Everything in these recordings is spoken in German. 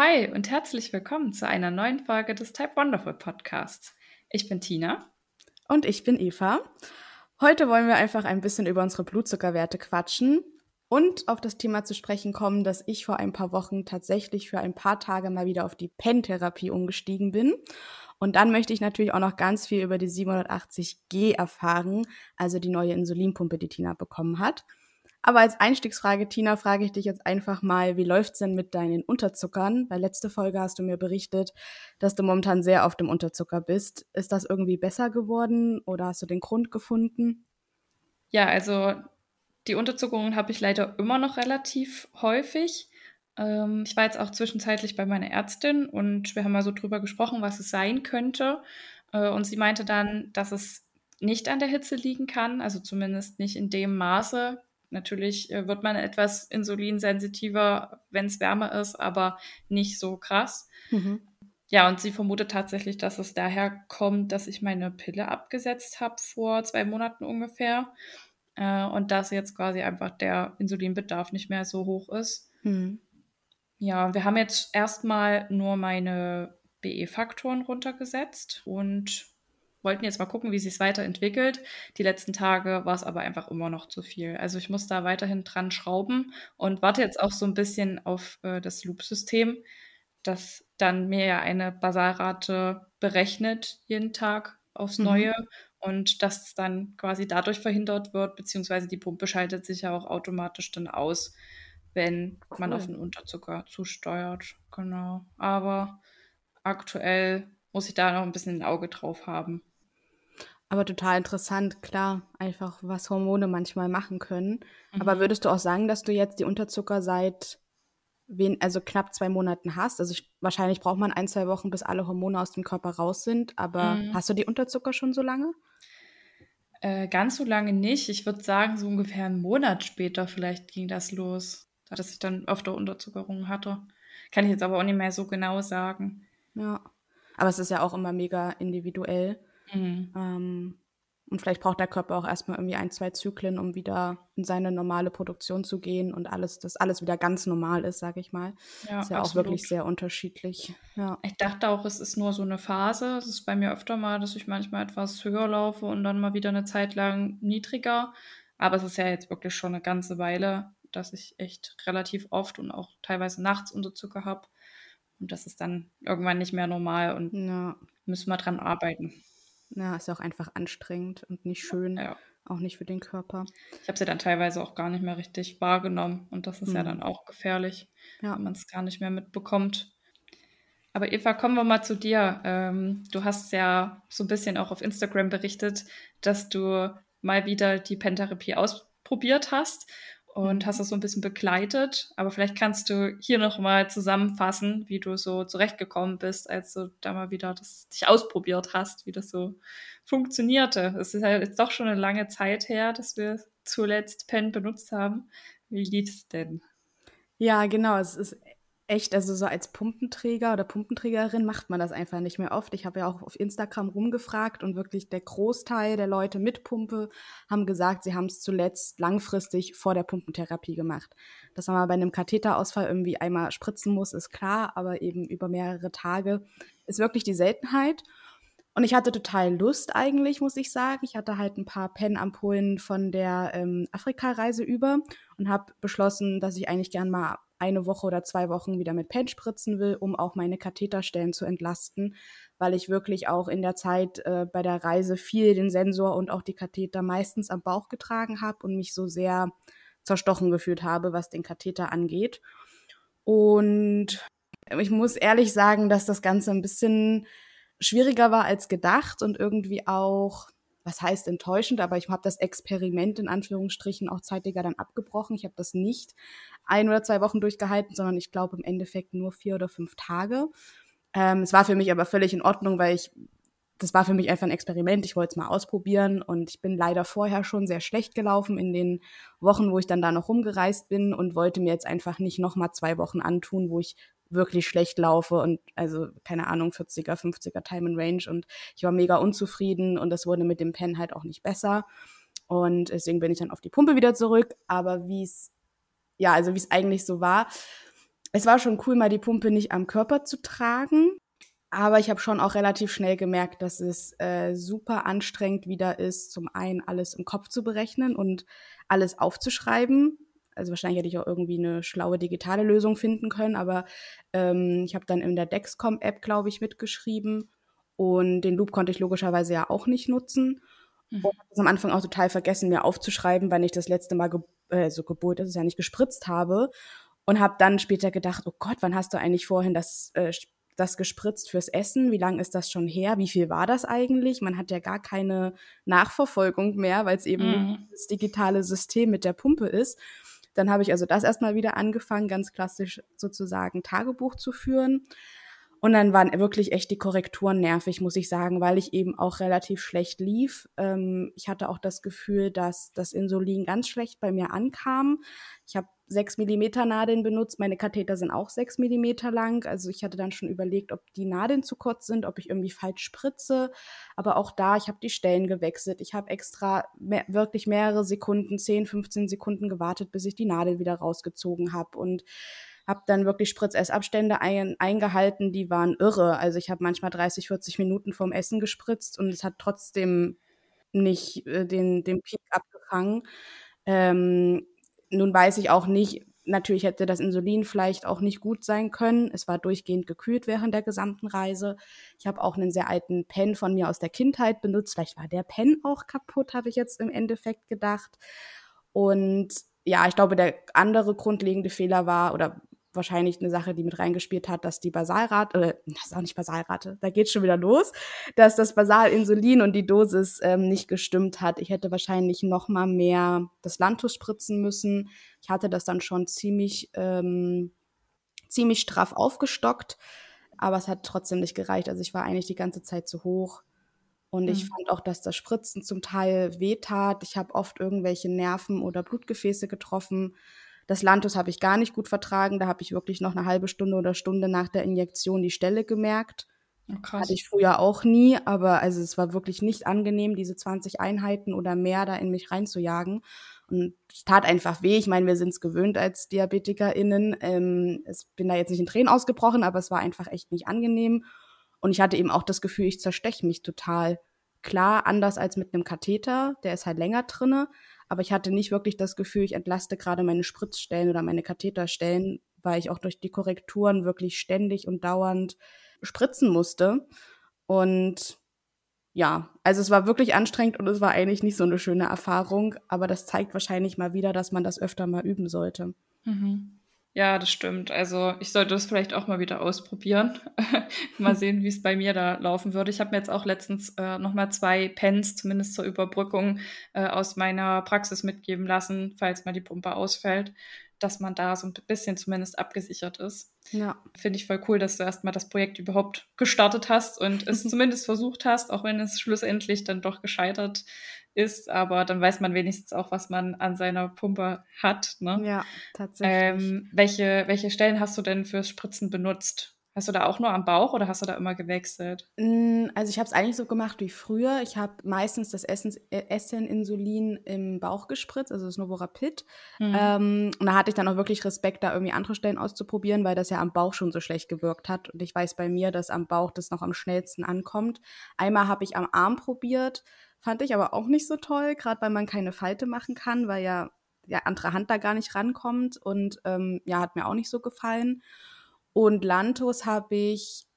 Hi und herzlich willkommen zu einer neuen Folge des Type Wonderful Podcasts. Ich bin Tina. Und ich bin Eva. Heute wollen wir einfach ein bisschen über unsere Blutzuckerwerte quatschen und auf das Thema zu sprechen kommen, dass ich vor ein paar Wochen tatsächlich für ein paar Tage mal wieder auf die Pen-Therapie umgestiegen bin. Und dann möchte ich natürlich auch noch ganz viel über die 780G erfahren, also die neue Insulinpumpe, die Tina bekommen hat. Aber als Einstiegsfrage, Tina, frage ich dich jetzt einfach mal, wie läuft's denn mit deinen Unterzuckern? Weil letzte Folge hast du mir berichtet, dass du momentan sehr auf dem Unterzucker bist. Ist das irgendwie besser geworden oder hast du den Grund gefunden? Ja, also die Unterzuckerung habe ich leider immer noch relativ häufig. Ähm, ich war jetzt auch zwischenzeitlich bei meiner Ärztin und wir haben mal so drüber gesprochen, was es sein könnte. Äh, und sie meinte dann, dass es nicht an der Hitze liegen kann, also zumindest nicht in dem Maße. Natürlich äh, wird man etwas insulinsensitiver, wenn es wärmer ist, aber nicht so krass. Mhm. Ja, und sie vermutet tatsächlich, dass es daher kommt, dass ich meine Pille abgesetzt habe vor zwei Monaten ungefähr äh, und dass jetzt quasi einfach der Insulinbedarf nicht mehr so hoch ist. Mhm. Ja, wir haben jetzt erstmal nur meine BE-Faktoren runtergesetzt und wollten jetzt mal gucken, wie sich es weiterentwickelt. Die letzten Tage war es aber einfach immer noch zu viel. Also ich muss da weiterhin dran schrauben und warte jetzt auch so ein bisschen auf äh, das Loop-System, das dann mir ja eine Basalrate berechnet jeden Tag aufs mhm. Neue mhm. und das dann quasi dadurch verhindert wird, beziehungsweise die Pumpe schaltet sich ja auch automatisch dann aus wenn cool. man auf den Unterzucker zusteuert. Genau. Aber aktuell muss ich da noch ein bisschen ein Auge drauf haben. Aber total interessant, klar, einfach was Hormone manchmal machen können. Mhm. Aber würdest du auch sagen, dass du jetzt die Unterzucker seit wen, also knapp zwei Monaten hast? Also ich, wahrscheinlich braucht man ein, zwei Wochen, bis alle Hormone aus dem Körper raus sind. Aber mhm. hast du die Unterzucker schon so lange? Äh, ganz so lange nicht. Ich würde sagen, so ungefähr einen Monat später vielleicht ging das los dass ich dann öfter Unterzuckerung hatte. Kann ich jetzt aber auch nicht mehr so genau sagen. Ja. Aber es ist ja auch immer mega individuell. Mhm. Ähm, und vielleicht braucht der Körper auch erstmal irgendwie ein, zwei Zyklen, um wieder in seine normale Produktion zu gehen und alles, dass alles wieder ganz normal ist, sage ich mal. Ja, ist ja absolut. auch wirklich sehr unterschiedlich. Ja. Ich dachte auch, es ist nur so eine Phase. Es ist bei mir öfter mal, dass ich manchmal etwas höher laufe und dann mal wieder eine Zeit lang niedriger. Aber es ist ja jetzt wirklich schon eine ganze Weile, dass ich echt relativ oft und auch teilweise nachts Unterzucker habe. Und das ist dann irgendwann nicht mehr normal und ja. müssen wir dran arbeiten. Ja, ist ja auch einfach anstrengend und nicht schön. Ja. Auch nicht für den Körper. Ich habe sie dann teilweise auch gar nicht mehr richtig wahrgenommen. Und das ist hm. ja dann auch gefährlich, ja. wenn man es gar nicht mehr mitbekommt. Aber Eva, kommen wir mal zu dir. Ähm, du hast ja so ein bisschen auch auf Instagram berichtet, dass du mal wieder die Pentherapie ausprobiert hast und hast das so ein bisschen begleitet. Aber vielleicht kannst du hier nochmal zusammenfassen, wie du so zurechtgekommen bist, als du da mal wieder das, dich ausprobiert hast, wie das so funktionierte. Es ist ja jetzt doch schon eine lange Zeit her, dass wir zuletzt Pen benutzt haben. Wie lief es denn? Ja, genau. Es ist echt, also so als Pumpenträger oder Pumpenträgerin macht man das einfach nicht mehr oft. Ich habe ja auch auf Instagram rumgefragt und wirklich der Großteil der Leute mit Pumpe haben gesagt, sie haben es zuletzt langfristig vor der Pumpentherapie gemacht. Dass man mal bei einem Katheterausfall irgendwie einmal spritzen muss, ist klar, aber eben über mehrere Tage ist wirklich die Seltenheit. Und ich hatte total Lust eigentlich, muss ich sagen. Ich hatte halt ein paar Pen-Ampullen von der ähm, Afrika-Reise über und habe beschlossen, dass ich eigentlich gern mal eine Woche oder zwei Wochen wieder mit Pen spritzen will, um auch meine Katheterstellen zu entlasten, weil ich wirklich auch in der Zeit äh, bei der Reise viel den Sensor und auch die Katheter meistens am Bauch getragen habe und mich so sehr zerstochen gefühlt habe, was den Katheter angeht. Und ich muss ehrlich sagen, dass das Ganze ein bisschen schwieriger war als gedacht und irgendwie auch was heißt enttäuschend, aber ich habe das Experiment in Anführungsstrichen auch zeitiger dann abgebrochen. Ich habe das nicht ein oder zwei Wochen durchgehalten, sondern ich glaube im Endeffekt nur vier oder fünf Tage. Ähm, es war für mich aber völlig in Ordnung, weil ich, das war für mich einfach ein Experiment. Ich wollte es mal ausprobieren und ich bin leider vorher schon sehr schlecht gelaufen in den Wochen, wo ich dann da noch rumgereist bin und wollte mir jetzt einfach nicht nochmal zwei Wochen antun, wo ich wirklich schlecht laufe und also keine Ahnung 40er, 50er Time in Range und ich war mega unzufrieden und das wurde mit dem Pen halt auch nicht besser und deswegen bin ich dann auf die Pumpe wieder zurück, aber wie es ja, also wie es eigentlich so war. es war schon cool, mal die Pumpe nicht am Körper zu tragen. Aber ich habe schon auch relativ schnell gemerkt, dass es äh, super anstrengend wieder ist, zum einen alles im Kopf zu berechnen und alles aufzuschreiben. Also wahrscheinlich hätte ich auch irgendwie eine schlaue digitale Lösung finden können, aber ähm, ich habe dann in der Dexcom-App, glaube ich, mitgeschrieben und den Loop konnte ich logischerweise ja auch nicht nutzen. Mhm. Und habe es am Anfang auch total vergessen, mir aufzuschreiben, wann ich das letzte Mal, ge äh, so Geburt ist es ja nicht, gespritzt habe. Und habe dann später gedacht, oh Gott, wann hast du eigentlich vorhin das äh, das gespritzt fürs Essen? Wie lange ist das schon her? Wie viel war das eigentlich? Man hat ja gar keine Nachverfolgung mehr, weil es eben mhm. das digitale System mit der Pumpe ist. Dann habe ich also das erstmal wieder angefangen, ganz klassisch sozusagen Tagebuch zu führen. Und dann waren wirklich echt die Korrekturen nervig, muss ich sagen, weil ich eben auch relativ schlecht lief. Ähm, ich hatte auch das Gefühl, dass das Insulin ganz schlecht bei mir ankam. Ich habe 6 Millimeter Nadeln benutzt. Meine Katheter sind auch 6 Millimeter lang. Also ich hatte dann schon überlegt, ob die Nadeln zu kurz sind, ob ich irgendwie falsch spritze. Aber auch da, ich habe die Stellen gewechselt. Ich habe extra mehr, wirklich mehrere Sekunden, 10, 15 Sekunden gewartet, bis ich die Nadel wieder rausgezogen habe. Und habe dann wirklich Spritzessabstände ein, eingehalten, die waren irre. Also ich habe manchmal 30, 40 Minuten vorm Essen gespritzt und es hat trotzdem nicht äh, den, den Peak abgefangen. Ähm, nun weiß ich auch nicht, natürlich hätte das Insulin vielleicht auch nicht gut sein können. Es war durchgehend gekühlt während der gesamten Reise. Ich habe auch einen sehr alten Pen von mir aus der Kindheit benutzt. Vielleicht war der Pen auch kaputt, habe ich jetzt im Endeffekt gedacht. Und ja, ich glaube, der andere grundlegende Fehler war, oder wahrscheinlich eine Sache, die mit reingespielt hat, dass die Basalrate, äh, das ist auch nicht Basalrate, da geht schon wieder los, dass das Basalinsulin und die Dosis ähm, nicht gestimmt hat. Ich hätte wahrscheinlich noch mal mehr das Lantus spritzen müssen. Ich hatte das dann schon ziemlich, ähm, ziemlich straff aufgestockt, aber es hat trotzdem nicht gereicht. Also ich war eigentlich die ganze Zeit zu hoch. Und ich mhm. fand auch, dass das Spritzen zum Teil wehtat. Ich habe oft irgendwelche Nerven oder Blutgefäße getroffen. Das Lantus habe ich gar nicht gut vertragen. Da habe ich wirklich noch eine halbe Stunde oder Stunde nach der Injektion die Stelle gemerkt. Oh, Hatte ich früher auch nie, aber also es war wirklich nicht angenehm, diese 20 Einheiten oder mehr da in mich reinzujagen. Und es tat einfach weh. Ich meine, wir sind es gewöhnt als DiabetikerInnen. Ähm, ich bin da jetzt nicht in Tränen ausgebrochen, aber es war einfach echt nicht angenehm. Und ich hatte eben auch das Gefühl, ich zersteche mich total. Klar, anders als mit einem Katheter, der ist halt länger drinne, aber ich hatte nicht wirklich das Gefühl, ich entlaste gerade meine Spritzstellen oder meine Katheterstellen, weil ich auch durch die Korrekturen wirklich ständig und dauernd spritzen musste. Und ja, also es war wirklich anstrengend und es war eigentlich nicht so eine schöne Erfahrung, aber das zeigt wahrscheinlich mal wieder, dass man das öfter mal üben sollte. Mhm. Ja, das stimmt. Also ich sollte das vielleicht auch mal wieder ausprobieren. mal sehen, wie es bei mir da laufen würde. Ich habe mir jetzt auch letztens äh, nochmal zwei Pens, zumindest zur Überbrückung, äh, aus meiner Praxis mitgeben lassen, falls mal die Pumpe ausfällt, dass man da so ein bisschen zumindest abgesichert ist. Ja. Finde ich voll cool, dass du erstmal das Projekt überhaupt gestartet hast und es zumindest versucht hast, auch wenn es schlussendlich dann doch gescheitert ist, aber dann weiß man wenigstens auch, was man an seiner Pumpe hat. Ne? Ja, tatsächlich. Ähm, welche, welche Stellen hast du denn fürs Spritzen benutzt? Hast du da auch nur am Bauch oder hast du da immer gewechselt? Mm, also ich habe es eigentlich so gemacht wie früher. Ich habe meistens das Essen-Insulin im Bauch gespritzt, also das Novorapid. Mhm. Ähm, und da hatte ich dann auch wirklich Respekt, da irgendwie andere Stellen auszuprobieren, weil das ja am Bauch schon so schlecht gewirkt hat. Und ich weiß bei mir, dass am Bauch das noch am schnellsten ankommt. Einmal habe ich am Arm probiert, fand ich aber auch nicht so toll, gerade weil man keine Falte machen kann, weil ja, ja andere Hand da gar nicht rankommt. Und ähm, ja, hat mir auch nicht so gefallen. Und Lantus habe ich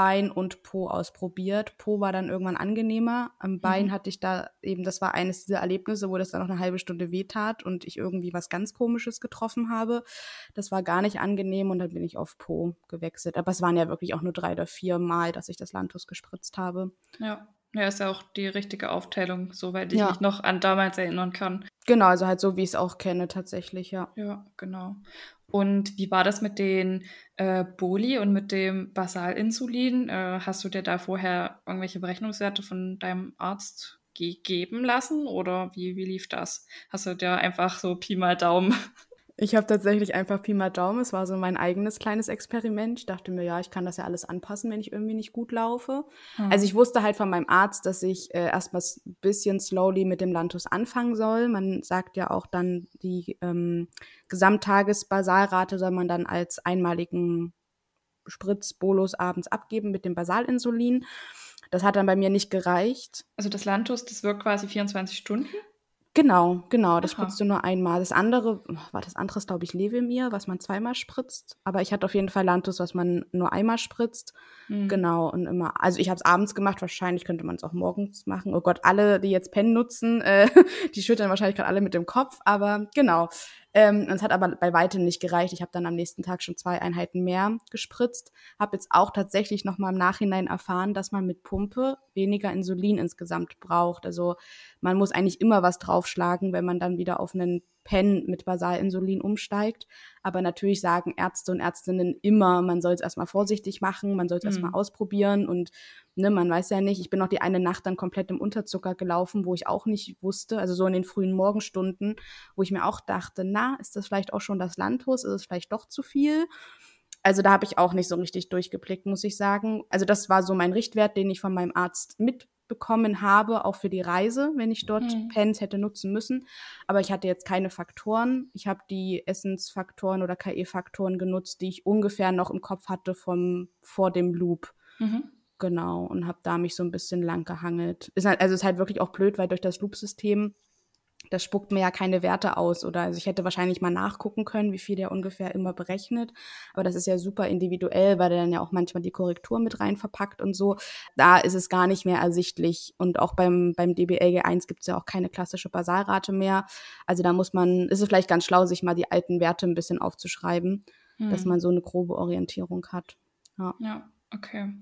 Bein und Po ausprobiert. Po war dann irgendwann angenehmer. Am Bein mhm. hatte ich da eben, das war eines dieser Erlebnisse, wo das dann noch eine halbe Stunde wehtat und ich irgendwie was ganz Komisches getroffen habe. Das war gar nicht angenehm und dann bin ich auf Po gewechselt. Aber es waren ja wirklich auch nur drei oder vier Mal, dass ich das Lantus gespritzt habe. Ja. Ja, ist ja auch die richtige Aufteilung, soweit ich ja. mich noch an damals erinnern kann. Genau, also halt so, wie ich es auch kenne, tatsächlich, ja. Ja, genau. Und wie war das mit den äh, Boli und mit dem Basalinsulin? Äh, hast du dir da vorher irgendwelche Berechnungswerte von deinem Arzt gegeben lassen oder wie, wie lief das? Hast du dir einfach so Pi mal Daumen Ich habe tatsächlich einfach Pi mal Daumen. Es war so mein eigenes kleines Experiment. Ich dachte mir, ja, ich kann das ja alles anpassen, wenn ich irgendwie nicht gut laufe. Hm. Also ich wusste halt von meinem Arzt, dass ich äh, erstmal ein bisschen slowly mit dem Lantus anfangen soll. Man sagt ja auch dann, die ähm, Gesamttagesbasalrate soll man dann als einmaligen Spritzbolus abends abgeben mit dem Basalinsulin. Das hat dann bei mir nicht gereicht. Also das Lantus, das wirkt quasi 24 Stunden? Genau, genau, das Aha. spritzt du nur einmal. Das andere, war das andere ist, glaube ich, Levemir, was man zweimal spritzt. Aber ich hatte auf jeden Fall Lantus, was man nur einmal spritzt. Mhm. Genau, und immer, also ich habe es abends gemacht, wahrscheinlich könnte man es auch morgens machen. Oh Gott, alle, die jetzt Pen nutzen, äh, die schütteln wahrscheinlich gerade alle mit dem Kopf, aber genau. Ähm, es hat aber bei weitem nicht gereicht. Ich habe dann am nächsten Tag schon zwei Einheiten mehr gespritzt. Habe jetzt auch tatsächlich nochmal im Nachhinein erfahren, dass man mit Pumpe weniger Insulin insgesamt braucht. Also man muss eigentlich immer was draufschlagen, wenn man dann wieder auf einen Pen mit Basalinsulin umsteigt. Aber natürlich sagen Ärzte und Ärztinnen immer, man soll es erstmal vorsichtig machen, man soll es mhm. erstmal ausprobieren und ne, man weiß ja nicht. Ich bin noch die eine Nacht dann komplett im Unterzucker gelaufen, wo ich auch nicht wusste, also so in den frühen Morgenstunden, wo ich mir auch dachte, na, ist das vielleicht auch schon das Landhus, ist es vielleicht doch zu viel? Also da habe ich auch nicht so richtig durchgeblickt, muss ich sagen. Also das war so mein Richtwert, den ich von meinem Arzt mitbekommen habe, auch für die Reise, wenn ich dort mhm. Pens hätte nutzen müssen. Aber ich hatte jetzt keine Faktoren. Ich habe die Essensfaktoren oder KE-Faktoren genutzt, die ich ungefähr noch im Kopf hatte vom vor dem Loop. Mhm. Genau, und habe da mich so ein bisschen lang gehangelt. Ist halt, also ist halt wirklich auch blöd, weil durch das Loop-System, das spuckt mir ja keine Werte aus. Oder also ich hätte wahrscheinlich mal nachgucken können, wie viel der ungefähr immer berechnet. Aber das ist ja super individuell, weil der dann ja auch manchmal die Korrektur mit rein verpackt und so. Da ist es gar nicht mehr ersichtlich. Und auch beim, beim DBLG1 gibt es ja auch keine klassische Basalrate mehr. Also da muss man, ist es vielleicht ganz schlau, sich mal die alten Werte ein bisschen aufzuschreiben, hm. dass man so eine grobe Orientierung hat. Ja. ja. Okay.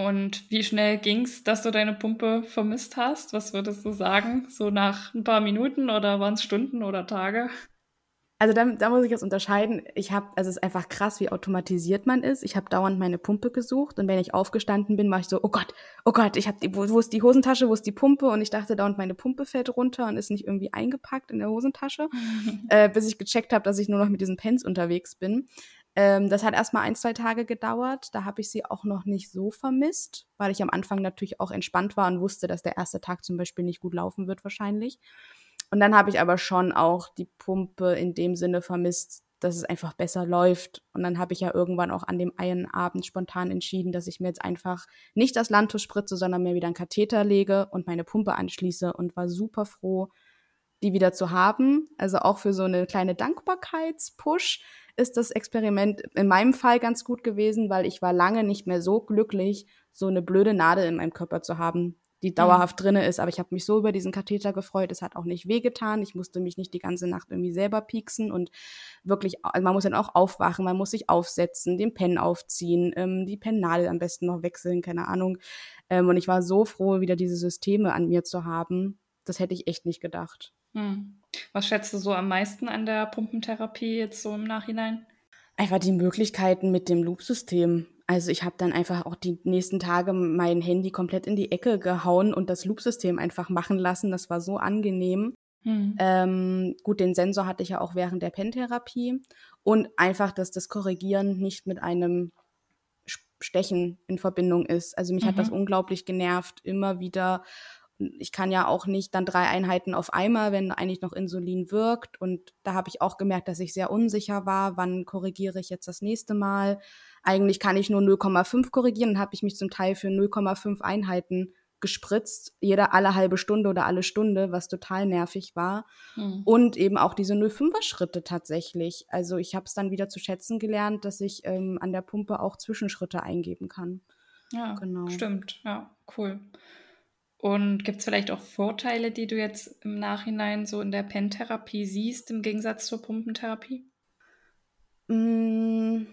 Und wie schnell ging es, dass du deine Pumpe vermisst hast? Was würdest du sagen? So nach ein paar Minuten oder waren es Stunden oder Tage? Also da, da muss ich jetzt unterscheiden. Ich habe, also es ist einfach krass, wie automatisiert man ist. Ich habe dauernd meine Pumpe gesucht und wenn ich aufgestanden bin, war ich so, oh Gott, oh Gott, ich habe, wo, wo ist die Hosentasche, wo ist die Pumpe? Und ich dachte dauernd, meine Pumpe fällt runter und ist nicht irgendwie eingepackt in der Hosentasche, äh, bis ich gecheckt habe, dass ich nur noch mit diesen Pens unterwegs bin. Ähm, das hat erstmal ein, zwei Tage gedauert. Da habe ich sie auch noch nicht so vermisst, weil ich am Anfang natürlich auch entspannt war und wusste, dass der erste Tag zum Beispiel nicht gut laufen wird wahrscheinlich. Und dann habe ich aber schon auch die Pumpe in dem Sinne vermisst, dass es einfach besser läuft. Und dann habe ich ja irgendwann auch an dem einen Abend spontan entschieden, dass ich mir jetzt einfach nicht das Landtuch spritze, sondern mir wieder einen Katheter lege und meine Pumpe anschließe und war super froh, die wieder zu haben. Also auch für so eine kleine Dankbarkeitspush ist das Experiment in meinem Fall ganz gut gewesen, weil ich war lange nicht mehr so glücklich, so eine blöde Nadel in meinem Körper zu haben, die dauerhaft mhm. drinne ist. Aber ich habe mich so über diesen Katheter gefreut. Es hat auch nicht wehgetan. Ich musste mich nicht die ganze Nacht irgendwie selber pieksen und wirklich, also man muss dann auch aufwachen, man muss sich aufsetzen, den Pen aufziehen, ähm, die Pennnadel am besten noch wechseln, keine Ahnung. Ähm, und ich war so froh, wieder diese Systeme an mir zu haben. Das hätte ich echt nicht gedacht. Hm. Was schätzt du so am meisten an der Pumpentherapie jetzt so im Nachhinein? Einfach die Möglichkeiten mit dem Loop-System. Also ich habe dann einfach auch die nächsten Tage mein Handy komplett in die Ecke gehauen und das Loop-System einfach machen lassen. Das war so angenehm. Hm. Ähm, gut, den Sensor hatte ich ja auch während der Pentherapie. Und einfach, dass das Korrigieren nicht mit einem Stechen in Verbindung ist. Also mich mhm. hat das mhm. unglaublich genervt, immer wieder ich kann ja auch nicht dann drei Einheiten auf einmal, wenn eigentlich noch Insulin wirkt. Und da habe ich auch gemerkt, dass ich sehr unsicher war, wann korrigiere ich jetzt das nächste Mal. Eigentlich kann ich nur 0,5 korrigieren, dann habe ich mich zum Teil für 0,5 Einheiten gespritzt, jeder alle halbe Stunde oder alle Stunde, was total nervig war. Hm. Und eben auch diese 0,5er Schritte tatsächlich. Also ich habe es dann wieder zu schätzen gelernt, dass ich ähm, an der Pumpe auch Zwischenschritte eingeben kann. Ja, genau. stimmt. Ja, cool. Und gibt es vielleicht auch Vorteile, die du jetzt im Nachhinein so in der Pentherapie siehst, im Gegensatz zur Pumpentherapie? Mm,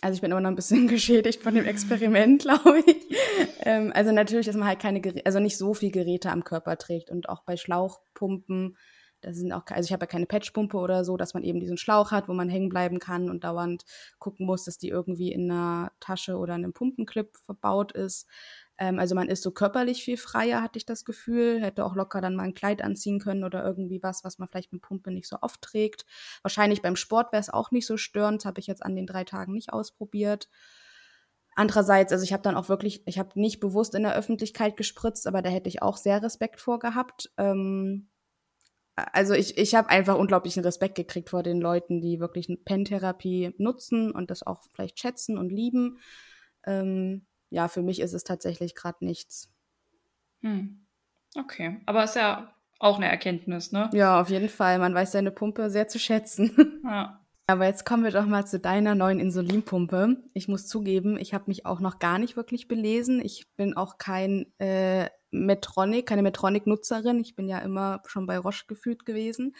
also ich bin immer noch ein bisschen geschädigt von dem Experiment, glaube ich. Ähm, also natürlich, dass man halt keine, also nicht so viel Geräte am Körper trägt und auch bei Schlauchpumpen, da sind auch, also ich habe ja keine Patchpumpe oder so, dass man eben diesen Schlauch hat, wo man hängen bleiben kann und dauernd gucken muss, dass die irgendwie in einer Tasche oder in einem Pumpenclip verbaut ist. Ähm, also man ist so körperlich viel freier, hatte ich das Gefühl. Hätte auch locker dann mal ein Kleid anziehen können oder irgendwie was, was man vielleicht mit Pumpe nicht so oft trägt. Wahrscheinlich beim Sport wäre es auch nicht so störend. Habe ich jetzt an den drei Tagen nicht ausprobiert. Andererseits, also ich habe dann auch wirklich, ich habe nicht bewusst in der Öffentlichkeit gespritzt, aber da hätte ich auch sehr Respekt vor gehabt. Ähm, also ich, ich habe einfach unglaublichen Respekt gekriegt vor den Leuten, die wirklich eine Pen-Therapie nutzen und das auch vielleicht schätzen und lieben. Ähm, ja, für mich ist es tatsächlich gerade nichts. Hm. Okay, aber ist ja auch eine Erkenntnis, ne? Ja, auf jeden Fall. Man weiß seine Pumpe sehr zu schätzen. Ja. Aber jetzt kommen wir doch mal zu deiner neuen Insulinpumpe. Ich muss zugeben, ich habe mich auch noch gar nicht wirklich belesen. Ich bin auch kein äh, Metronic, keine Metronic-Nutzerin. Ich bin ja immer schon bei Roche gefühlt gewesen.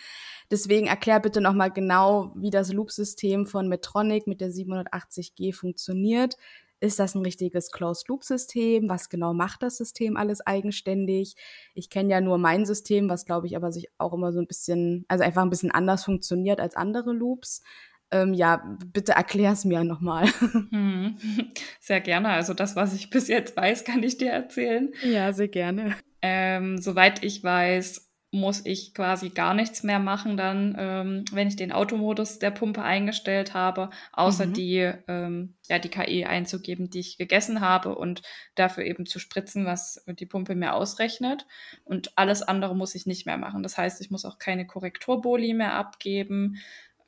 Deswegen erklär bitte noch mal genau, wie das Loop-System von Metronic mit der 780G funktioniert. Ist das ein richtiges Closed-Loop-System? Was genau macht das System alles eigenständig? Ich kenne ja nur mein System, was glaube ich aber sich auch immer so ein bisschen, also einfach ein bisschen anders funktioniert als andere Loops. Ähm, ja, bitte erklär es mir nochmal. Hm. Sehr gerne. Also das, was ich bis jetzt weiß, kann ich dir erzählen. Ja, sehr gerne. Ähm, soweit ich weiß, muss ich quasi gar nichts mehr machen dann, ähm, wenn ich den Automodus der Pumpe eingestellt habe, außer mhm. die, ähm, ja, die KI einzugeben, die ich gegessen habe und dafür eben zu spritzen, was die Pumpe mir ausrechnet. Und alles andere muss ich nicht mehr machen. Das heißt, ich muss auch keine Korrekturboli mehr abgeben.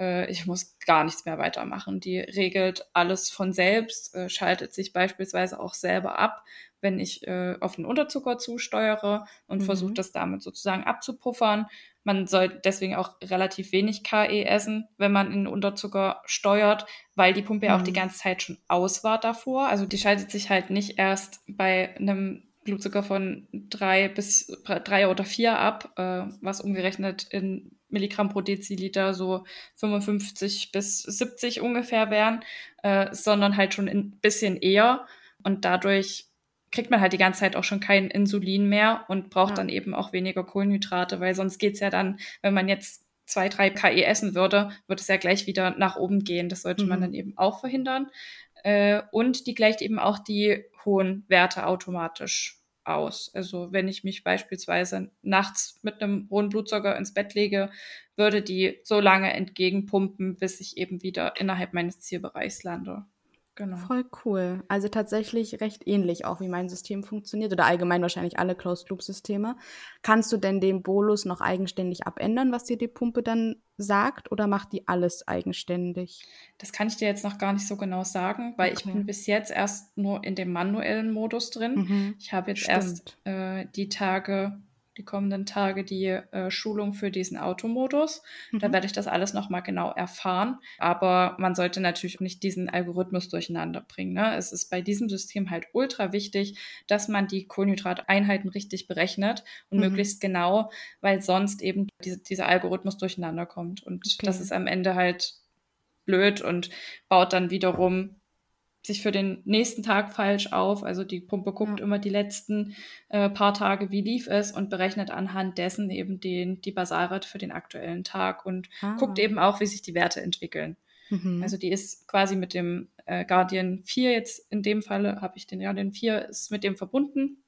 Äh, ich muss gar nichts mehr weitermachen. Die regelt alles von selbst, äh, schaltet sich beispielsweise auch selber ab, wenn ich äh, auf den Unterzucker zusteuere und mhm. versuche das damit sozusagen abzupuffern. Man soll deswegen auch relativ wenig KE essen, wenn man in den Unterzucker steuert, weil die Pumpe ja auch die mhm. ganze Zeit schon aus war davor. Also die schaltet sich halt nicht erst bei einem Blutzucker von drei bis drei oder vier ab, äh, was umgerechnet in Milligramm pro Deziliter so 55 bis 70 ungefähr wären, äh, sondern halt schon ein bisschen eher. Und dadurch kriegt man halt die ganze Zeit auch schon kein Insulin mehr und braucht ja. dann eben auch weniger Kohlenhydrate, weil sonst geht's ja dann, wenn man jetzt zwei, drei KE essen würde, würde es ja gleich wieder nach oben gehen. Das sollte mhm. man dann eben auch verhindern. Äh, und die gleicht eben auch die hohen Werte automatisch aus. Also wenn ich mich beispielsweise nachts mit einem hohen Blutzucker ins Bett lege, würde die so lange entgegenpumpen, bis ich eben wieder innerhalb meines Zielbereichs lande. Genau. Voll cool. Also tatsächlich recht ähnlich auch, wie mein System funktioniert oder allgemein wahrscheinlich alle Closed-Loop-Systeme. Kannst du denn den Bolus noch eigenständig abändern, was dir die Pumpe dann sagt oder macht die alles eigenständig? Das kann ich dir jetzt noch gar nicht so genau sagen, weil okay. ich bin bis jetzt erst nur in dem manuellen Modus drin. Mhm. Ich habe jetzt Stimmt. erst äh, die Tage die kommenden Tage die äh, Schulung für diesen Automodus. Mhm. Da werde ich das alles nochmal genau erfahren. Aber man sollte natürlich nicht diesen Algorithmus durcheinander bringen. Ne? Es ist bei diesem System halt ultra wichtig, dass man die Kohlenhydrateinheiten richtig berechnet und mhm. möglichst genau, weil sonst eben diese, dieser Algorithmus durcheinander kommt. Und okay. das ist am Ende halt blöd und baut dann wiederum sich für den nächsten Tag falsch auf. Also die Pumpe guckt ja. immer die letzten äh, paar Tage, wie lief es und berechnet anhand dessen eben den, die Basalrate für den aktuellen Tag und ah. guckt eben auch, wie sich die Werte entwickeln. Mhm. Also die ist quasi mit dem äh, Guardian 4 jetzt in dem Falle, habe ich den Guardian 4, ist mit dem verbunden.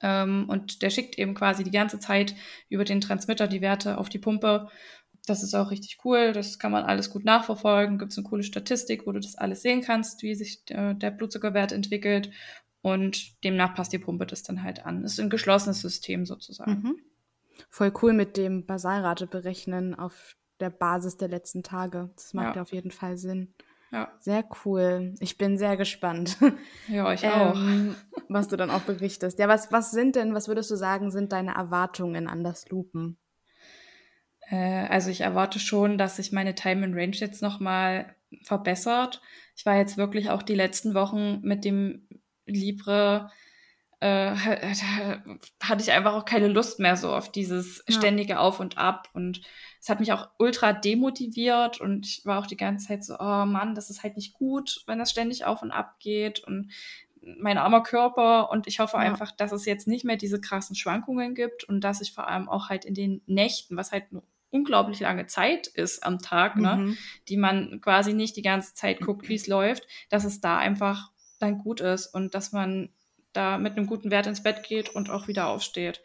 Ähm, und der schickt eben quasi die ganze Zeit über den Transmitter die Werte auf die Pumpe das ist auch richtig cool. Das kann man alles gut nachverfolgen. Gibt es eine coole Statistik, wo du das alles sehen kannst, wie sich der, der Blutzuckerwert entwickelt. Und demnach passt die Pumpe das dann halt an. Ist ein geschlossenes System sozusagen. Mhm. Voll cool mit dem Basalrate berechnen auf der Basis der letzten Tage. Das macht ja, auf jeden Fall Sinn. Ja. Sehr cool. Ich bin sehr gespannt. Ja, ich auch. Ähm, was du dann auch berichtest. Ja, was, was sind denn, was würdest du sagen, sind deine Erwartungen an das Lupen? Äh, also ich erwarte schon, dass sich meine Time in Range jetzt nochmal verbessert. Ich war jetzt wirklich auch die letzten Wochen mit dem Libre, äh, hatte ich einfach auch keine Lust mehr so auf dieses ständige Auf und Ab. Und es hat mich auch ultra demotiviert und ich war auch die ganze Zeit so, oh Mann, das ist halt nicht gut, wenn das ständig auf und ab geht. Und mein armer Körper und ich hoffe ja. einfach, dass es jetzt nicht mehr diese krassen Schwankungen gibt und dass ich vor allem auch halt in den Nächten, was halt eine unglaublich lange Zeit ist am Tag, ne, mhm. die man quasi nicht die ganze Zeit guckt, wie es läuft, dass es da einfach dann gut ist und dass man da mit einem guten Wert ins Bett geht und auch wieder aufsteht.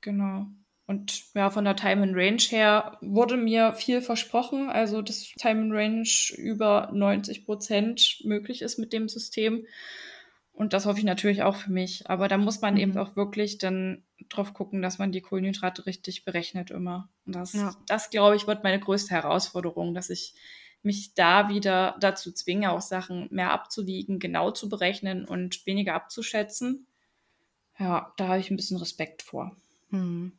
Genau. Und ja, von der Time and Range her wurde mir viel versprochen. Also, dass Time and Range über 90 Prozent möglich ist mit dem System. Und das hoffe ich natürlich auch für mich. Aber da muss man mhm. eben auch wirklich dann drauf gucken, dass man die Kohlenhydrate richtig berechnet immer. Und das, ja. das glaube ich, wird meine größte Herausforderung, dass ich mich da wieder dazu zwinge, auch Sachen mehr abzuwiegen, genau zu berechnen und weniger abzuschätzen. Ja, da habe ich ein bisschen Respekt vor. Mhm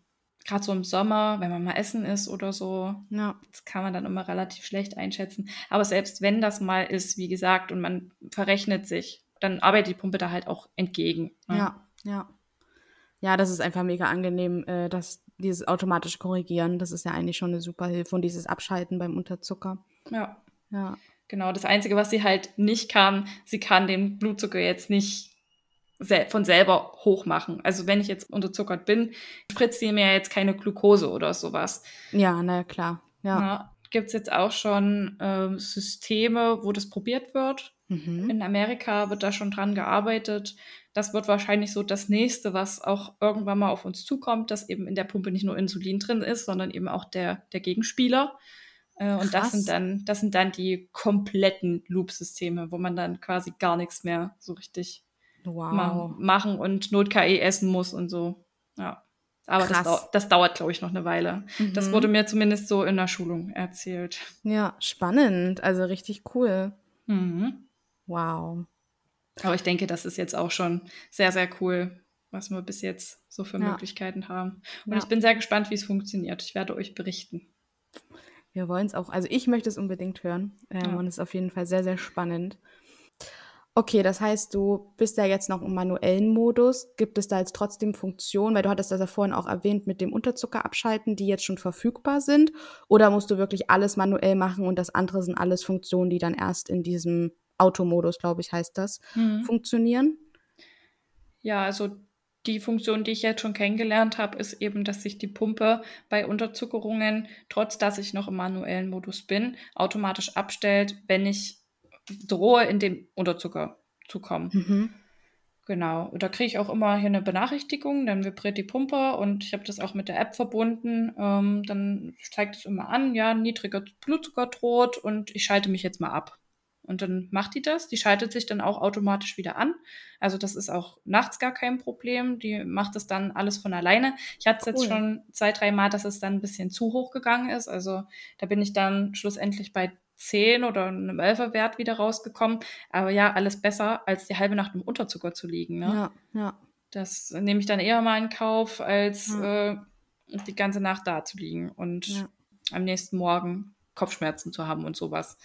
gerade so im Sommer, wenn man mal essen ist oder so, ja. das kann man dann immer relativ schlecht einschätzen. Aber selbst wenn das mal ist, wie gesagt, und man verrechnet sich, dann arbeitet die Pumpe da halt auch entgegen. Ne? Ja, ja. Ja, das ist einfach mega angenehm, äh, dass dieses automatische Korrigieren, das ist ja eigentlich schon eine super Hilfe und dieses Abschalten beim Unterzucker. Ja. Ja. Genau, das Einzige, was sie halt nicht kann, sie kann den Blutzucker jetzt nicht von selber hochmachen. Also wenn ich jetzt unterzuckert bin, spritzt sie mir jetzt keine Glukose oder sowas. Ja, na klar. Ja. ja Gibt es jetzt auch schon äh, Systeme, wo das probiert wird. Mhm. In Amerika wird da schon dran gearbeitet. Das wird wahrscheinlich so das nächste, was auch irgendwann mal auf uns zukommt, dass eben in der Pumpe nicht nur Insulin drin ist, sondern eben auch der, der Gegenspieler. Äh, und das sind dann, das sind dann die kompletten Loop-Systeme, wo man dann quasi gar nichts mehr so richtig wow. machen und Not-KE essen muss und so. Ja. Aber das, dau das, dauert, glaube ich, noch eine Weile. Mhm. Das wurde mir zumindest so in der Schulung erzählt. Ja, spannend. Also richtig cool. Mhm. Wow. Aber ich denke, das ist jetzt auch schon sehr, sehr cool, was wir bis jetzt so für ja. Möglichkeiten haben. Und ja. ich bin sehr gespannt, wie es funktioniert. Ich werde euch berichten. Wir wollen es auch, also ich möchte es unbedingt hören. Ähm, ja. Und es ist auf jeden Fall sehr, sehr spannend. Okay, das heißt, du bist ja jetzt noch im manuellen Modus. Gibt es da jetzt trotzdem Funktionen, weil du hattest das ja vorhin auch erwähnt, mit dem Unterzucker abschalten, die jetzt schon verfügbar sind? Oder musst du wirklich alles manuell machen und das andere sind alles Funktionen, die dann erst in diesem Automodus, glaube ich, heißt das, mhm. funktionieren? Ja, also die Funktion, die ich jetzt schon kennengelernt habe, ist eben, dass sich die Pumpe bei Unterzuckerungen, trotz dass ich noch im manuellen Modus bin, automatisch abstellt, wenn ich drohe, in den Unterzucker zu kommen. Mhm. Genau. Und da kriege ich auch immer hier eine Benachrichtigung, dann vibriert die Pumpe und ich habe das auch mit der App verbunden. Ähm, dann zeigt es immer an, ja, niedriger Blutzucker droht und ich schalte mich jetzt mal ab. Und dann macht die das. Die schaltet sich dann auch automatisch wieder an. Also das ist auch nachts gar kein Problem. Die macht das dann alles von alleine. Ich hatte es cool. jetzt schon zwei, drei Mal, dass es dann ein bisschen zu hoch gegangen ist. Also da bin ich dann schlussendlich bei 10 oder einem 11er Wert wieder rausgekommen. Aber ja, alles besser, als die halbe Nacht im Unterzucker zu liegen. Ne? Ja, ja. Das nehme ich dann eher mal in Kauf, als ja. äh, die ganze Nacht da zu liegen und ja. am nächsten Morgen Kopfschmerzen zu haben und sowas.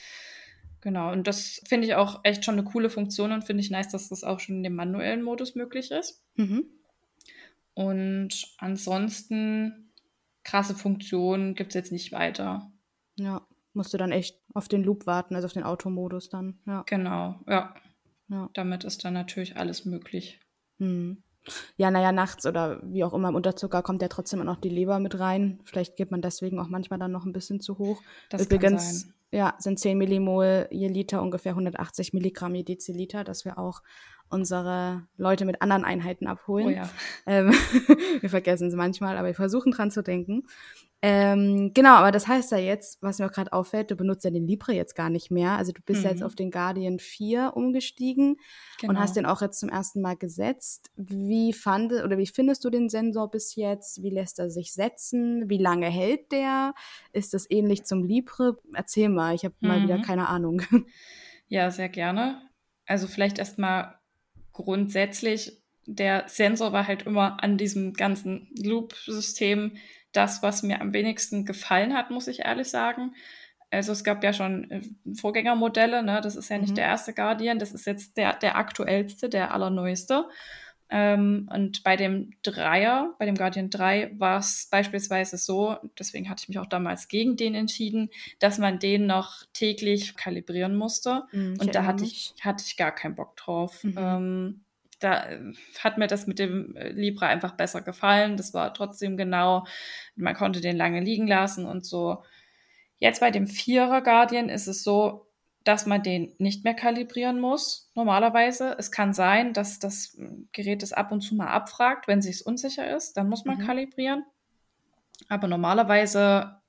Genau, und das finde ich auch echt schon eine coole Funktion und finde ich nice, dass das auch schon in dem manuellen Modus möglich ist. Mhm. Und ansonsten krasse Funktionen gibt es jetzt nicht weiter. Ja musst du dann echt auf den Loop warten, also auf den Automodus dann. Ja. Genau, ja. ja. Damit ist dann natürlich alles möglich. Hm. Ja, naja, nachts oder wie auch immer im Unterzucker kommt ja trotzdem noch die Leber mit rein. Vielleicht geht man deswegen auch manchmal dann noch ein bisschen zu hoch. Das Übrigens, ja, sind 10 Millimol je Liter ungefähr 180 Milligramm je Deziliter, dass wir auch unsere Leute mit anderen Einheiten abholen. Oh ja. Ähm, wir vergessen es manchmal, aber wir versuchen dran zu denken. Ähm, genau, aber das heißt ja jetzt, was mir auch gerade auffällt, du benutzt ja den Libre jetzt gar nicht mehr. Also du bist mhm. ja jetzt mhm. auf den Guardian 4 umgestiegen genau. und hast den auch jetzt zum ersten Mal gesetzt. Wie fand oder wie findest du den Sensor bis jetzt? Wie lässt er sich setzen? Wie lange hält der? Ist das ähnlich zum Libre? Erzähl mal, ich habe mhm. mal wieder mhm. keine Ahnung. Ja, sehr gerne. Also vielleicht erstmal grundsätzlich, der Sensor war halt immer an diesem ganzen Loop-System das, was mir am wenigsten gefallen hat, muss ich ehrlich sagen. Also es gab ja schon äh, Vorgängermodelle, ne? das ist ja nicht mhm. der erste Guardian, das ist jetzt der, der aktuellste, der allerneueste. Ähm, und bei dem Dreier, bei dem Guardian 3, war es beispielsweise so, deswegen hatte ich mich auch damals gegen den entschieden, dass man den noch täglich kalibrieren musste. Mhm, und da hatte ich, hatte ich gar keinen Bock drauf. Mhm. Ähm, da äh, hat mir das mit dem äh, Libra einfach besser gefallen. Das war trotzdem genau, man konnte den lange liegen lassen und so. Jetzt bei dem Vierer Guardian ist es so, dass man den nicht mehr kalibrieren muss, normalerweise. Es kann sein, dass das Gerät es ab und zu mal abfragt, wenn es unsicher ist, dann muss man mhm. kalibrieren. Aber normalerweise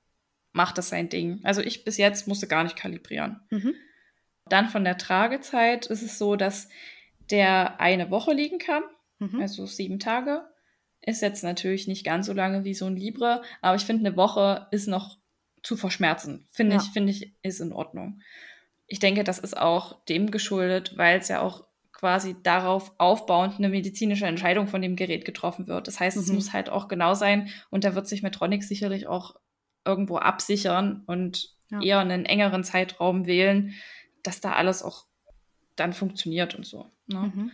macht das sein Ding. Also ich bis jetzt musste gar nicht kalibrieren. Mhm. Dann von der Tragezeit ist es so, dass der eine Woche liegen kann, mhm. also sieben Tage. Ist jetzt natürlich nicht ganz so lange wie so ein Libre, aber ich finde, eine Woche ist noch zu verschmerzen. Finde ja. ich, finde ich, ist in Ordnung. Ich denke, das ist auch dem geschuldet, weil es ja auch quasi darauf aufbauend eine medizinische Entscheidung von dem Gerät getroffen wird. Das heißt, mhm. es muss halt auch genau sein und da wird sich Medtronic sicherlich auch irgendwo absichern und ja. eher einen engeren Zeitraum wählen, dass da alles auch dann funktioniert und so. Ne? Mhm.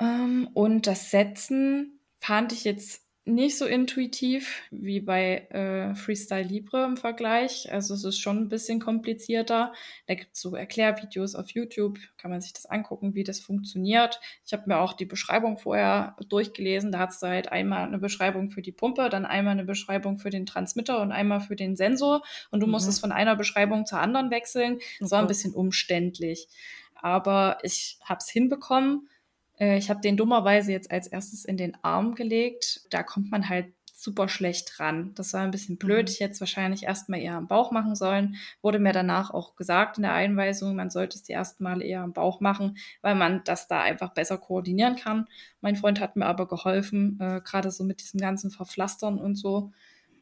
Ähm, und das Setzen fand ich jetzt nicht so intuitiv wie bei äh, Freestyle Libre im Vergleich. Also es ist schon ein bisschen komplizierter. Da gibt es so Erklärvideos auf YouTube, kann man sich das angucken, wie das funktioniert. Ich habe mir auch die Beschreibung vorher durchgelesen. Da hat es halt einmal eine Beschreibung für die Pumpe, dann einmal eine Beschreibung für den Transmitter und einmal für den Sensor. Und du mhm. musst es von einer Beschreibung zur anderen wechseln. Das okay. war ein bisschen umständlich. Aber ich habe es hinbekommen äh, ich habe den dummerweise jetzt als erstes in den Arm gelegt. Da kommt man halt super schlecht ran. Das war ein bisschen blöd. Mhm. Ich hätte es wahrscheinlich erstmal eher am Bauch machen sollen. Wurde mir danach auch gesagt in der Einweisung, man sollte es die ersten Male eher am Bauch machen, weil man das da einfach besser koordinieren kann. Mein Freund hat mir aber geholfen, äh, gerade so mit diesem ganzen Verpflastern und so.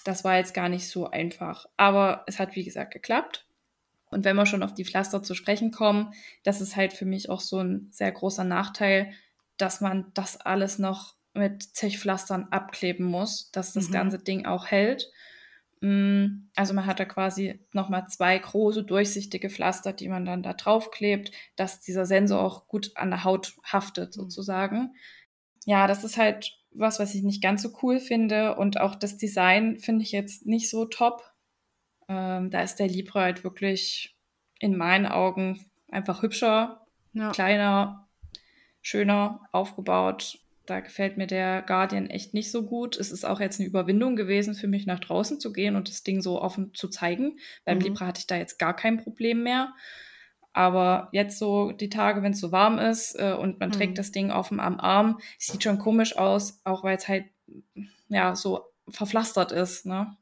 Das war jetzt gar nicht so einfach. Aber es hat, wie gesagt, geklappt. Und wenn wir schon auf die Pflaster zu sprechen kommen, das ist halt für mich auch so ein sehr großer Nachteil, dass man das alles noch mit Zechpflastern abkleben muss, dass das mhm. ganze Ding auch hält. Mm, also man hat da quasi nochmal zwei große durchsichtige Pflaster, die man dann da drauf klebt, dass dieser Sensor auch gut an der Haut haftet mhm. sozusagen. Ja, das ist halt was, was ich nicht ganz so cool finde und auch das Design finde ich jetzt nicht so top. Ähm, da ist der Libre halt wirklich in meinen Augen einfach hübscher, ja. kleiner, schöner aufgebaut. Da gefällt mir der Guardian echt nicht so gut. Es ist auch jetzt eine Überwindung gewesen für mich, nach draußen zu gehen und das Ding so offen zu zeigen. Beim mhm. Libra hatte ich da jetzt gar kein Problem mehr. Aber jetzt so die Tage, wenn es so warm ist äh, und man mhm. trägt das Ding offen am Arm, sieht schon komisch aus, auch weil es halt ja so verpflastert ist. Ne?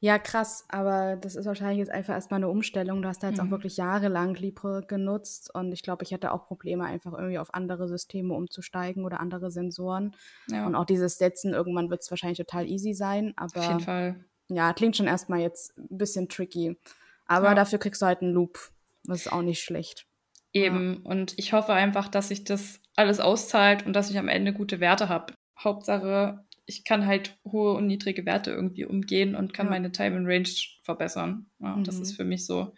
Ja, krass, aber das ist wahrscheinlich jetzt einfach erstmal eine Umstellung. Du hast da jetzt mhm. auch wirklich jahrelang Libre genutzt und ich glaube, ich hätte auch Probleme, einfach irgendwie auf andere Systeme umzusteigen oder andere Sensoren. Ja. Und auch dieses Setzen, irgendwann wird es wahrscheinlich total easy sein, aber. Auf jeden Fall. Ja, klingt schon erstmal jetzt ein bisschen tricky. Aber ja. dafür kriegst du halt einen Loop. Das ist auch nicht schlecht. Eben. Ja. Und ich hoffe einfach, dass sich das alles auszahlt und dass ich am Ende gute Werte habe. Hauptsache, ich kann halt hohe und niedrige Werte irgendwie umgehen und kann ja. meine Time and Range verbessern. Ja, mhm. Das ist für mich so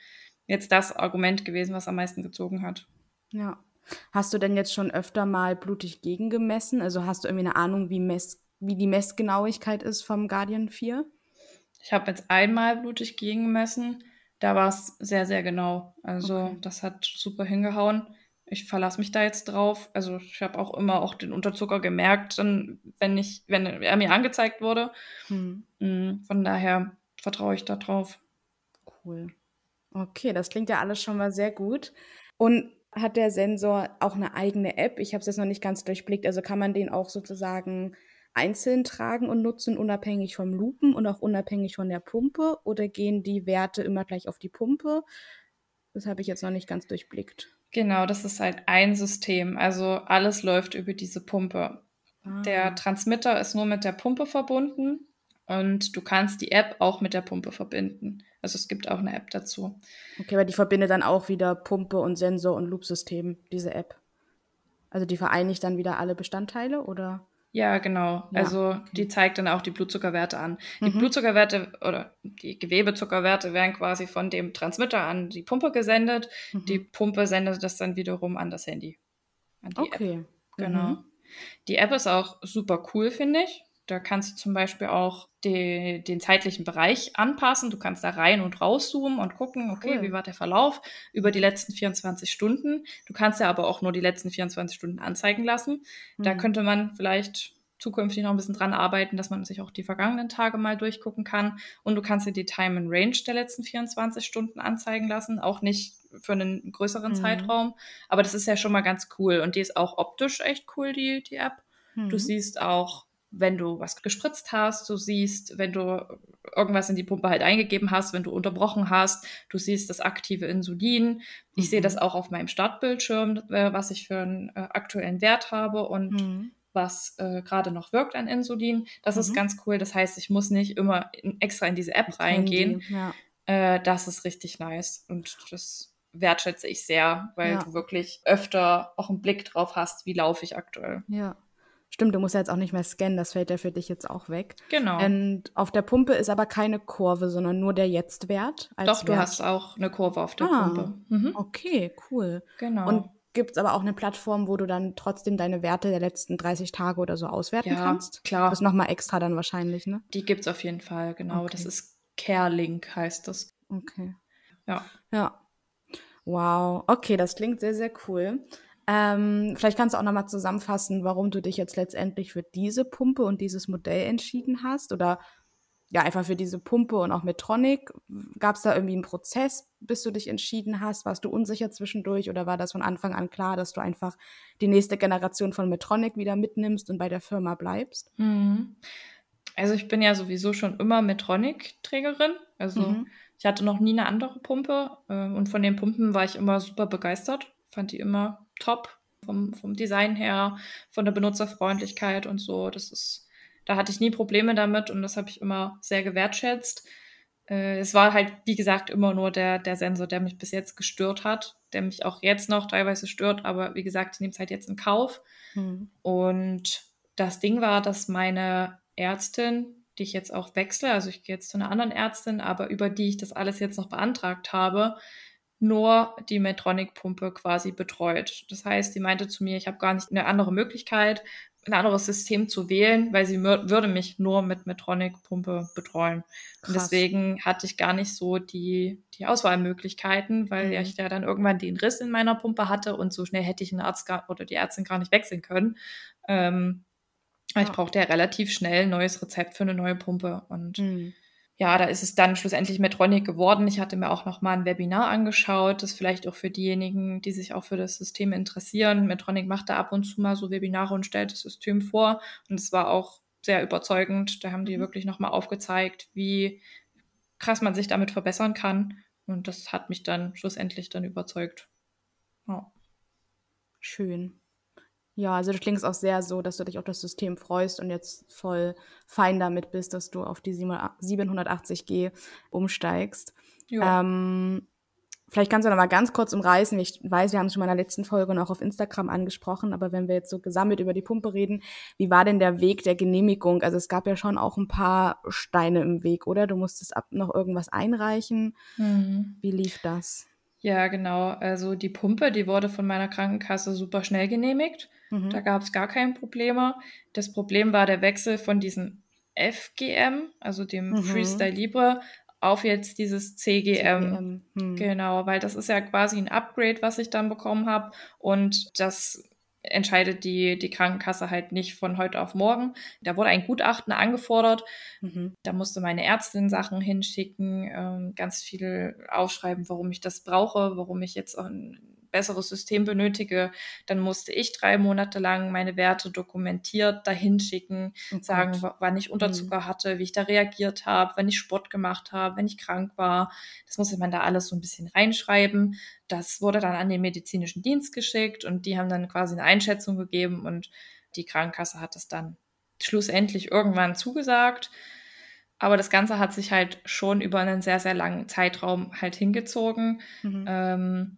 jetzt das Argument gewesen, was am meisten gezogen hat. Ja. Hast du denn jetzt schon öfter mal blutig gegengemessen? Also hast du irgendwie eine Ahnung, wie, Mess, wie die Messgenauigkeit ist vom Guardian 4? Ich habe jetzt einmal blutig gegengemessen. Da war es sehr, sehr genau. Also okay. das hat super hingehauen ich verlasse mich da jetzt drauf. Also ich habe auch immer auch den Unterzucker gemerkt, dann, wenn ich, wenn er mir angezeigt wurde. Hm. Mm, von daher vertraue ich da drauf. Cool. Okay, das klingt ja alles schon mal sehr gut. Und hat der Sensor auch eine eigene App? Ich habe es jetzt noch nicht ganz durchblickt. Also kann man den auch sozusagen einzeln tragen und nutzen, unabhängig vom Lupen und auch unabhängig von der Pumpe? Oder gehen die Werte immer gleich auf die Pumpe? Das habe ich jetzt noch nicht ganz durchblickt. Genau, das ist halt ein System. Also alles läuft über diese Pumpe. Ah. Der Transmitter ist nur mit der Pumpe verbunden und du kannst die App auch mit der Pumpe verbinden. Also es gibt auch eine App dazu. Okay, weil die verbindet dann auch wieder Pumpe und Sensor und Loop-System, diese App. Also die vereinigt dann wieder alle Bestandteile oder? Ja, genau. Ja, also die zeigt dann auch die Blutzuckerwerte an. Die mhm. Blutzuckerwerte oder die Gewebezuckerwerte werden quasi von dem Transmitter an die Pumpe gesendet. Mhm. Die Pumpe sendet das dann wiederum an das Handy. An okay. App. Genau. Mhm. Die App ist auch super cool, finde ich. Da kannst du zum Beispiel auch die, den zeitlichen Bereich anpassen. Du kannst da rein und rauszoomen und gucken, okay, cool. wie war der Verlauf über die letzten 24 Stunden. Du kannst ja aber auch nur die letzten 24 Stunden anzeigen lassen. Mhm. Da könnte man vielleicht zukünftig noch ein bisschen dran arbeiten, dass man sich auch die vergangenen Tage mal durchgucken kann. Und du kannst dir die Time and Range der letzten 24 Stunden anzeigen lassen. Auch nicht für einen größeren mhm. Zeitraum. Aber das ist ja schon mal ganz cool. Und die ist auch optisch echt cool, die, die App. Mhm. Du siehst auch, wenn du was gespritzt hast, du siehst, wenn du irgendwas in die Pumpe halt eingegeben hast, wenn du unterbrochen hast, du siehst das aktive Insulin. Ich mhm. sehe das auch auf meinem Startbildschirm, äh, was ich für einen äh, aktuellen Wert habe und mhm. was äh, gerade noch wirkt an Insulin. Das ist mhm. ganz cool. Das heißt, ich muss nicht immer in, extra in diese App reingehen. Ja. Äh, das ist richtig nice und das wertschätze ich sehr, weil ja. du wirklich öfter auch einen Blick drauf hast, wie laufe ich aktuell. Ja. Stimmt, du musst ja jetzt auch nicht mehr scannen, das fällt ja für dich jetzt auch weg. Genau. Und auf der Pumpe ist aber keine Kurve, sondern nur der Jetztwert. Doch, Wert. du hast auch eine Kurve auf der ah, Pumpe. Mhm. Okay, cool. Genau. Und gibt es aber auch eine Plattform, wo du dann trotzdem deine Werte der letzten 30 Tage oder so auswerten ja, kannst? klar. Das ist nochmal extra dann wahrscheinlich, ne? Die gibt es auf jeden Fall, genau. Okay. Das ist CareLink heißt das. Okay. Ja. Ja. Wow. Okay, das klingt sehr, sehr cool. Ähm, vielleicht kannst du auch nochmal zusammenfassen, warum du dich jetzt letztendlich für diese Pumpe und dieses Modell entschieden hast oder ja, einfach für diese Pumpe und auch Medtronic. Gab es da irgendwie einen Prozess, bis du dich entschieden hast? Warst du unsicher zwischendurch oder war das von Anfang an klar, dass du einfach die nächste Generation von Medtronic wieder mitnimmst und bei der Firma bleibst? Mhm. Also ich bin ja sowieso schon immer Medtronic-Trägerin. Also mhm. ich hatte noch nie eine andere Pumpe äh, und von den Pumpen war ich immer super begeistert. Fand die immer top vom, vom Design her, von der Benutzerfreundlichkeit und so. Das ist, da hatte ich nie Probleme damit und das habe ich immer sehr gewertschätzt. Äh, es war halt, wie gesagt, immer nur der, der Sensor, der mich bis jetzt gestört hat, der mich auch jetzt noch teilweise stört, aber wie gesagt, ich nehme es halt jetzt in Kauf. Hm. Und das Ding war, dass meine Ärztin, die ich jetzt auch wechsle, also ich gehe jetzt zu einer anderen Ärztin, aber über die ich das alles jetzt noch beantragt habe, nur die Medtronic-Pumpe quasi betreut. Das heißt, sie meinte zu mir, ich habe gar nicht eine andere Möglichkeit, ein anderes System zu wählen, weil sie würde mich nur mit Medtronic-Pumpe betreuen. Und deswegen hatte ich gar nicht so die, die Auswahlmöglichkeiten, weil mhm. ich ja dann irgendwann den Riss in meiner Pumpe hatte und so schnell hätte ich einen Arzt gar, oder die Ärztin gar nicht wechseln können. Ähm, ja. Ich brauchte ja relativ schnell ein neues Rezept für eine neue Pumpe und mhm ja, da ist es dann schlussendlich Medtronic geworden. Ich hatte mir auch noch mal ein Webinar angeschaut, das vielleicht auch für diejenigen, die sich auch für das System interessieren. Medtronic macht da ab und zu mal so Webinare und stellt das System vor. Und es war auch sehr überzeugend. Da haben die mhm. wirklich noch mal aufgezeigt, wie krass man sich damit verbessern kann. Und das hat mich dann schlussendlich dann überzeugt. Ja. Schön. Ja, also du klingst auch sehr so, dass du dich auf das System freust und jetzt voll fein damit bist, dass du auf die 780G umsteigst. Ähm, vielleicht kannst du noch mal ganz kurz umreißen. Ich weiß, wir haben es schon mal in der letzten Folge und auch auf Instagram angesprochen, aber wenn wir jetzt so gesammelt über die Pumpe reden, wie war denn der Weg der Genehmigung? Also es gab ja schon auch ein paar Steine im Weg, oder? Du musstest ab noch irgendwas einreichen. Mhm. Wie lief das? Ja, genau. Also die Pumpe, die wurde von meiner Krankenkasse super schnell genehmigt. Mhm. Da gab es gar keine Probleme. Das Problem war der Wechsel von diesem FGM, also dem mhm. Freestyle Libre, auf jetzt dieses CGM. CGM. Hm. Genau, weil das ist ja quasi ein Upgrade, was ich dann bekommen habe. Und das entscheidet die, die Krankenkasse halt nicht von heute auf morgen. Da wurde ein Gutachten angefordert. Mhm. Da musste meine Ärztin Sachen hinschicken, ähm, ganz viel aufschreiben, warum ich das brauche, warum ich jetzt ein besseres System benötige, dann musste ich drei Monate lang meine Werte dokumentiert dahin schicken, oh sagen, wann ich Unterzucker mhm. hatte, wie ich da reagiert habe, wenn ich Sport gemacht habe, wenn ich krank war. Das musste man da alles so ein bisschen reinschreiben. Das wurde dann an den medizinischen Dienst geschickt und die haben dann quasi eine Einschätzung gegeben und die Krankenkasse hat das dann schlussendlich irgendwann zugesagt. Aber das Ganze hat sich halt schon über einen sehr, sehr langen Zeitraum halt hingezogen. Mhm. Ähm,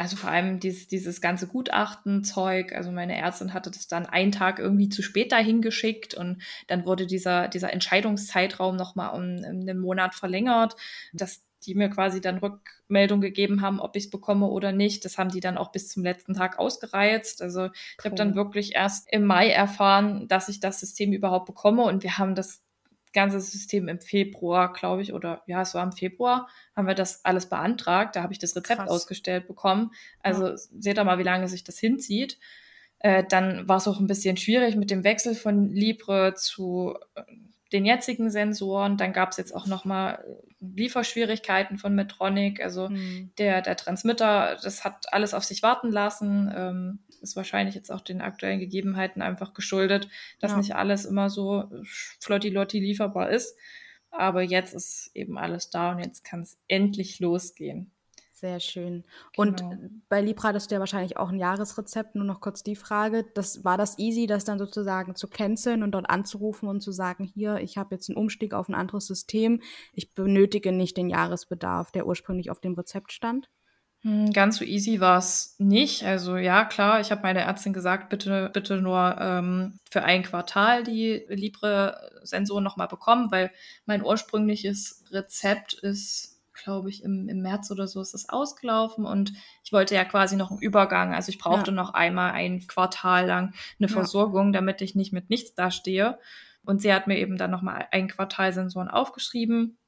also vor allem dieses, dieses ganze Gutachtenzeug, also meine Ärztin hatte das dann einen Tag irgendwie zu spät dahin geschickt und dann wurde dieser, dieser Entscheidungszeitraum nochmal um, um einen Monat verlängert, dass die mir quasi dann Rückmeldung gegeben haben, ob ich es bekomme oder nicht. Das haben die dann auch bis zum letzten Tag ausgereizt. Also ich habe dann wirklich erst im Mai erfahren, dass ich das System überhaupt bekomme und wir haben das ganze System im Februar, glaube ich, oder ja, es war im Februar, haben wir das alles beantragt. Da habe ich das Rezept Krass. ausgestellt bekommen. Also ja. seht ihr mal, wie lange sich das hinzieht. Äh, dann war es auch ein bisschen schwierig mit dem Wechsel von Libre zu, äh, den jetzigen Sensoren. Dann gab es jetzt auch nochmal Lieferschwierigkeiten von Medtronic. Also mhm. der, der Transmitter, das hat alles auf sich warten lassen. Ähm, ist wahrscheinlich jetzt auch den aktuellen Gegebenheiten einfach geschuldet, dass ja. nicht alles immer so flotti-lotti lieferbar ist. Aber jetzt ist eben alles da und jetzt kann es endlich losgehen. Sehr schön. Und genau. bei Libra hattest du ja wahrscheinlich auch ein Jahresrezept. Nur noch kurz die Frage: das, War das easy, das dann sozusagen zu canceln und dort anzurufen und zu sagen: Hier, ich habe jetzt einen Umstieg auf ein anderes System. Ich benötige nicht den Jahresbedarf, der ursprünglich auf dem Rezept stand? Hm, ganz so easy war es nicht. Also ja, klar, ich habe meiner Ärztin gesagt, bitte, bitte nur ähm, für ein Quartal die Libre-Sensoren nochmal bekommen, weil mein ursprüngliches Rezept ist glaube ich, im, im März oder so ist das ausgelaufen und ich wollte ja quasi noch einen Übergang. Also ich brauchte ja. noch einmal ein Quartal lang eine ja. Versorgung, damit ich nicht mit nichts dastehe. Und sie hat mir eben dann nochmal ein Quartal Sensoren aufgeschrieben.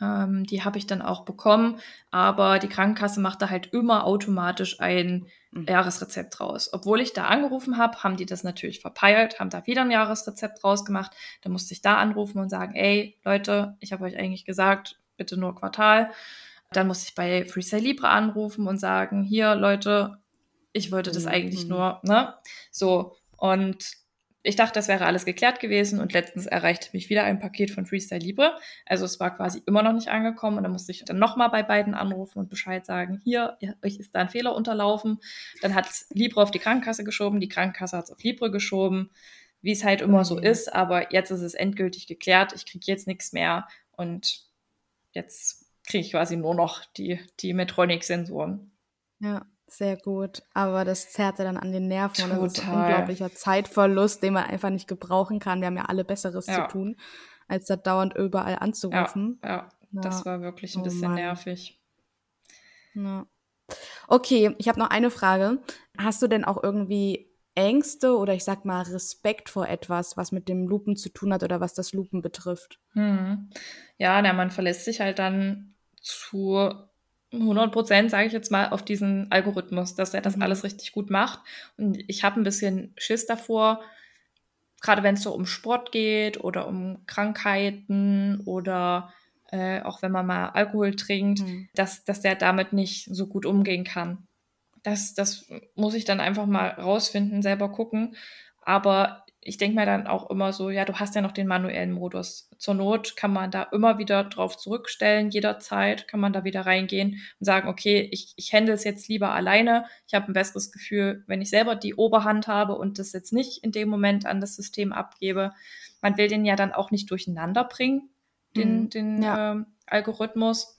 Ähm, die habe ich dann auch bekommen, aber die Krankenkasse machte halt immer automatisch ein mhm. Jahresrezept raus. Obwohl ich da angerufen habe, haben die das natürlich verpeilt, haben da wieder ein Jahresrezept rausgemacht. Da musste ich da anrufen und sagen, ey Leute, ich habe euch eigentlich gesagt, bitte nur Quartal. Dann musste ich bei Freestyle Libre anrufen und sagen, hier Leute, ich wollte das mhm. eigentlich nur, ne? So. Und ich dachte, das wäre alles geklärt gewesen und letztens erreichte mich wieder ein Paket von Freestyle Libre. Also es war quasi immer noch nicht angekommen und dann musste ich dann nochmal bei beiden anrufen und Bescheid sagen, hier, euch ist da ein Fehler unterlaufen. Dann hat es Libre auf die Krankenkasse geschoben, die Krankenkasse hat es auf Libre geschoben, wie es halt immer so mhm. ist, aber jetzt ist es endgültig geklärt, ich kriege jetzt nichts mehr und jetzt kriege ich quasi nur noch die, die Metronic-Sensoren. Ja, sehr gut. Aber das zerrt ja dann an den Nerven Total. und das ist ein unglaublicher Zeitverlust, den man einfach nicht gebrauchen kann. Wir haben ja alle Besseres ja. zu tun, als da dauernd überall anzurufen. Ja, ja. ja. das war wirklich ein oh bisschen Mann. nervig. Okay, ich habe noch eine Frage. Hast du denn auch irgendwie Ängste oder ich sag mal Respekt vor etwas, was mit dem Lupen zu tun hat oder was das Lupen betrifft. Hm. Ja, na, man verlässt sich halt dann zu 100 Prozent, sage ich jetzt mal, auf diesen Algorithmus, dass er das mhm. alles richtig gut macht. Und ich habe ein bisschen Schiss davor, gerade wenn es so um Sport geht oder um Krankheiten oder äh, auch wenn man mal Alkohol trinkt, mhm. dass, dass der damit nicht so gut umgehen kann. Das, das muss ich dann einfach mal rausfinden, selber gucken. Aber ich denke mir dann auch immer so, ja, du hast ja noch den manuellen Modus. Zur Not kann man da immer wieder drauf zurückstellen, jederzeit kann man da wieder reingehen und sagen, okay, ich, ich handle es jetzt lieber alleine. Ich habe ein besseres Gefühl, wenn ich selber die Oberhand habe und das jetzt nicht in dem Moment an das System abgebe. Man will den ja dann auch nicht durcheinander bringen, den, mhm, den ja. ähm, Algorithmus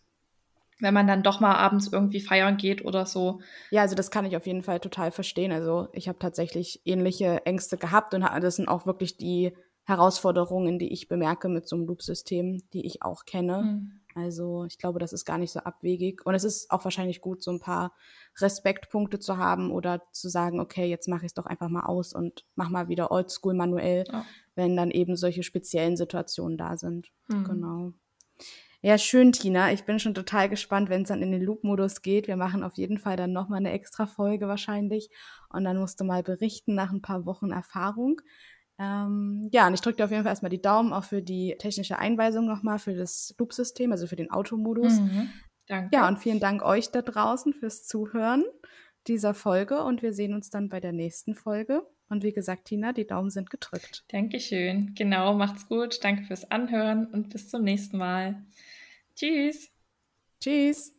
wenn man dann doch mal abends irgendwie feiern geht oder so. Ja, also das kann ich auf jeden Fall total verstehen. Also ich habe tatsächlich ähnliche Ängste gehabt und das sind auch wirklich die Herausforderungen, die ich bemerke mit so einem Loop-System, die ich auch kenne. Mhm. Also ich glaube, das ist gar nicht so abwegig. Und es ist auch wahrscheinlich gut, so ein paar Respektpunkte zu haben oder zu sagen, okay, jetzt mache ich es doch einfach mal aus und mach mal wieder oldschool manuell, ja. wenn dann eben solche speziellen Situationen da sind. Mhm. Genau. Ja, schön, Tina. Ich bin schon total gespannt, wenn es dann in den Loop-Modus geht. Wir machen auf jeden Fall dann nochmal eine extra Folge wahrscheinlich. Und dann musst du mal berichten nach ein paar Wochen Erfahrung. Ähm, ja, und ich drücke dir auf jeden Fall erstmal die Daumen auch für die technische Einweisung nochmal für das Loop-System, also für den Automodus. Mhm, danke. Ja, und vielen Dank euch da draußen fürs Zuhören dieser Folge und wir sehen uns dann bei der nächsten Folge. Und wie gesagt, Tina, die Daumen sind gedrückt. Dankeschön. Genau, macht's gut. Danke fürs Anhören und bis zum nächsten Mal. Tschüss. Tschüss.